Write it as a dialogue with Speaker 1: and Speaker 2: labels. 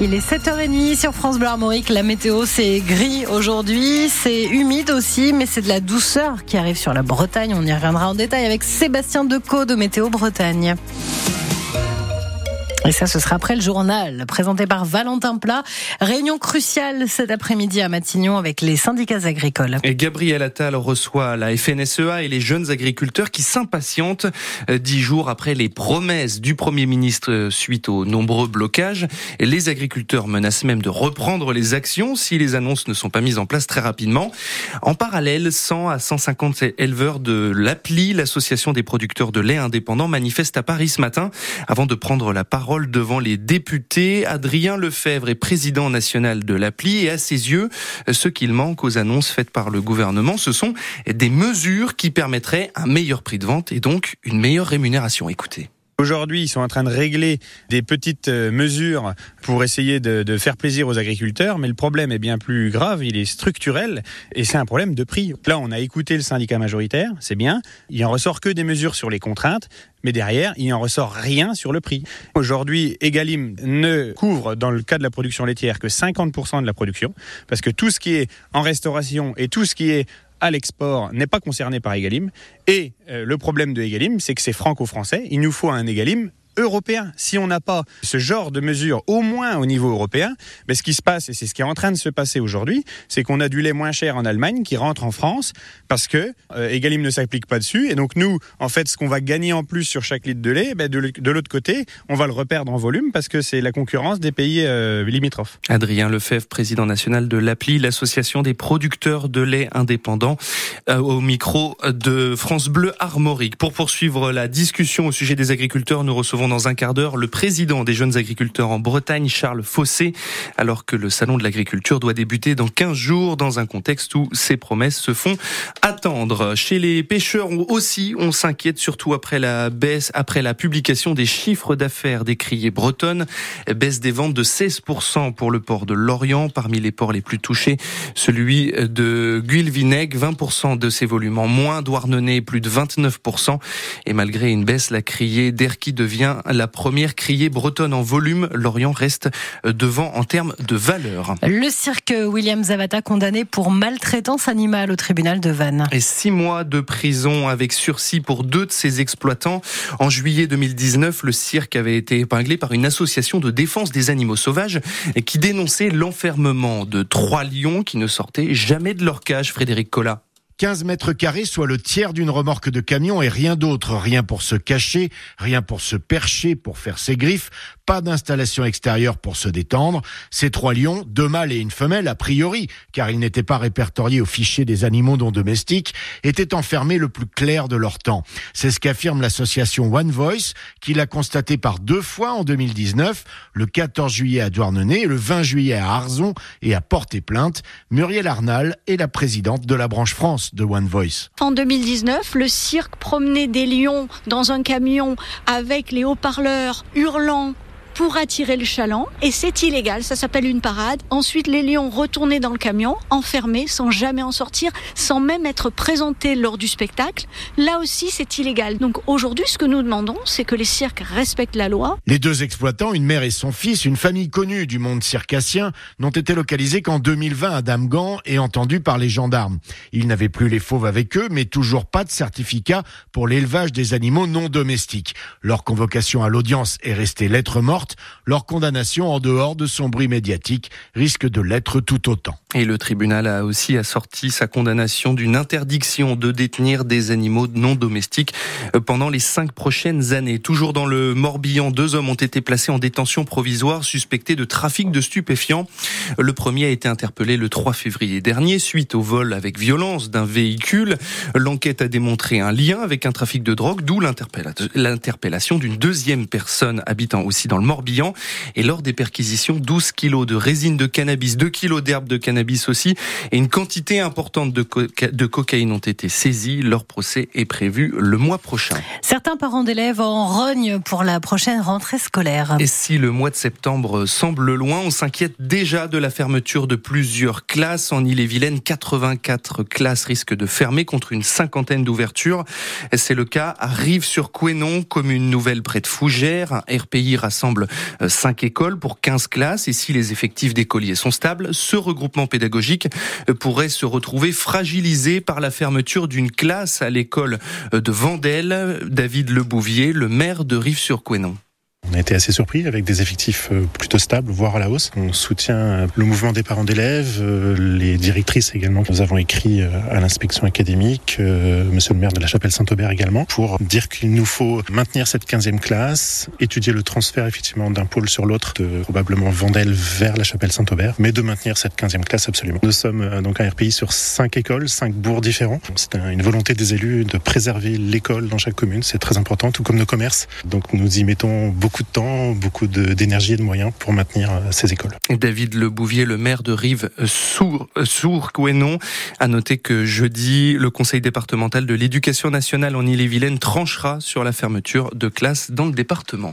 Speaker 1: Il est 7h30 sur France Bleu Armorique. La météo, c'est gris aujourd'hui. C'est humide aussi, mais c'est de la douceur qui arrive sur la Bretagne. On y reviendra en détail avec Sébastien Decaux de Météo Bretagne. Et ça, ce sera après le journal, présenté par Valentin Plat. Réunion cruciale cet après-midi à Matignon avec les syndicats agricoles.
Speaker 2: Et Gabriel Attal reçoit la FNSEA et les jeunes agriculteurs qui s'impatientent euh, dix jours après les promesses du Premier ministre euh, suite aux nombreux blocages. Les agriculteurs menacent même de reprendre les actions si les annonces ne sont pas mises en place très rapidement. En parallèle, 100 à 150 éleveurs de l'APLI, l'association des producteurs de lait indépendants, manifestent à Paris ce matin avant de prendre la parole devant les députés. Adrien Lefebvre est président national de l'appli et à ses yeux, ce qu'il manque aux annonces faites par le gouvernement, ce sont des mesures qui permettraient un meilleur prix de vente et donc une meilleure rémunération. Écoutez.
Speaker 3: Aujourd'hui, ils sont en train de régler des petites euh, mesures pour essayer de, faire plaisir aux agriculteurs, mais le problème est bien plus grave, il est structurel, et c'est un problème de prix. Là, on a écouté le syndicat majoritaire, c'est bien, il en ressort que des mesures sur les contraintes, mais derrière, il en ressort rien sur le prix. Aujourd'hui, Egalim ne couvre, dans le cas de la production laitière, que 50% de la production, parce que tout ce qui est en restauration et tout ce qui est à l'export n'est pas concerné par Egalim. Et euh, le problème de Egalim, c'est que c'est franco-français. Il nous faut un Egalim européen. Si on n'a pas ce genre de mesures, au moins au niveau européen, mais ce qui se passe, et c'est ce qui est en train de se passer aujourd'hui, c'est qu'on a du lait moins cher en Allemagne qui rentre en France parce que euh, Egalim ne s'applique pas dessus. Et donc nous, en fait, ce qu'on va gagner en plus sur chaque litre de lait, ben, de, l'autre côté, on va le reperdre en volume parce que c'est la concurrence des pays euh, limitrophes.
Speaker 2: Adrien Lefebvre, président national de l'APLI, l'association des producteurs de lait indépendants, euh, au micro de France Bleu Armorique. Pour poursuivre la discussion au sujet des agriculteurs, nous recevons dans un quart d'heure le président des jeunes agriculteurs en Bretagne, Charles Fossé, alors que le salon de l'agriculture doit débuter dans 15 jours dans un contexte où ces promesses se font attendre. Chez les pêcheurs aussi, on s'inquiète surtout après la baisse, après la publication des chiffres d'affaires des criées bretonnes, baisse des ventes de 16% pour le port de Lorient, parmi les ports les plus touchés, celui de Guilvinec, 20% de ses volumes en moins, Douarnenez plus de 29%, et malgré une baisse, la criée d'Erquy devient la première criée bretonne en volume. Lorient reste devant en termes de valeur.
Speaker 1: Le cirque William Zavata condamné pour maltraitance animale au tribunal de Vannes.
Speaker 2: Et six mois de prison avec sursis pour deux de ses exploitants. En juillet 2019, le cirque avait été épinglé par une association de défense des animaux sauvages qui dénonçait l'enfermement de trois lions qui ne sortaient jamais de leur cage. Frédéric Collat.
Speaker 4: 15 mètres carrés, soit le tiers d'une remorque de camion et rien d'autre. Rien pour se cacher, rien pour se percher, pour faire ses griffes, pas d'installation extérieure pour se détendre. Ces trois lions, deux mâles et une femelle, a priori, car ils n'étaient pas répertoriés au fichier des animaux non domestiques, étaient enfermés le plus clair de leur temps. C'est ce qu'affirme l'association One Voice, qui l'a constaté par deux fois en 2019, le 14 juillet à Douarnenez et le 20 juillet à Arzon et à porter plainte. Muriel Arnal est la présidente de la branche France One Voice.
Speaker 5: En 2019, le cirque promenait des lions dans un camion avec les haut-parleurs hurlant pour attirer le chaland et c'est illégal, ça s'appelle une parade. Ensuite, les lions retournaient dans le camion, enfermés, sans jamais en sortir, sans même être présentés lors du spectacle. Là aussi, c'est illégal. Donc aujourd'hui, ce que nous demandons, c'est que les cirques respectent la loi.
Speaker 4: Les deux exploitants, une mère et son fils, une famille connue du monde circassien, n'ont été localisés qu'en 2020 à Damgan et entendus par les gendarmes. Ils n'avaient plus les fauves avec eux, mais toujours pas de certificat pour l'élevage des animaux non domestiques. Leur convocation à l'audience est restée lettre morte leur condamnation en dehors de son bruit médiatique risque de l'être tout autant.
Speaker 2: Et le tribunal a aussi assorti sa condamnation d'une interdiction de détenir des animaux non domestiques euh, pendant les cinq prochaines années. Toujours dans le Morbihan, deux hommes ont été placés en détention provisoire suspectés de trafic de stupéfiants. Le premier a été interpellé le 3 février dernier suite au vol avec violence d'un véhicule. L'enquête a démontré un lien avec un trafic de drogue, d'où l'interpellation d'une deuxième personne habitant aussi dans le Morbihan et lors des perquisitions, 12 kilos de résine de cannabis, 2 kilos d'herbe de cannabis aussi, et une quantité importante de, de cocaïne ont été saisis. Leur procès est prévu le mois prochain.
Speaker 1: Certains parents d'élèves en rogne pour la prochaine rentrée scolaire.
Speaker 2: Et si le mois de septembre semble loin, on s'inquiète déjà de la fermeture de plusieurs classes. En Ille-et-Vilaine, 84 classes risquent de fermer contre une cinquantaine d'ouvertures. C'est le cas à Rive-sur-Couesnon, commune nouvelle près de Fougères. Un RPI rassemble 5 écoles pour 15 classes et si les effectifs d'écoliers sont stables, ce regroupement pédagogique pourrait se retrouver fragilisé par la fermeture d'une classe à l'école de Vendel. David Lebouvier, le maire de Rive-sur-Quénon.
Speaker 6: On a été assez surpris avec des effectifs euh, plutôt stables, voire à la hausse. On soutient euh, le mouvement des parents d'élèves, euh, les directrices également. Nous avons écrit à l'inspection académique, monsieur le maire de la Chapelle Saint-Aubert également, pour dire qu'il nous faut maintenir cette 15e classe, étudier le transfert effectivement d'un pôle sur l'autre, probablement Vendel vers la Chapelle Saint-Aubert, mais de maintenir cette 15e classe absolument. Nous sommes donc un RPI sur cinq écoles, cinq bourgs différents. C'est une volonté des élus de préserver l'école dans chaque commune. C'est très important, tout comme nos commerces. Donc nous y mettons beaucoup beaucoup de temps, beaucoup d'énergie et de moyens pour maintenir euh, ces écoles.
Speaker 2: David Lebouvier, le maire de Rive sourd, sourd a noté que jeudi, le conseil départemental de l'éducation nationale en Ille-et-Vilaine tranchera sur la fermeture de classes dans le département.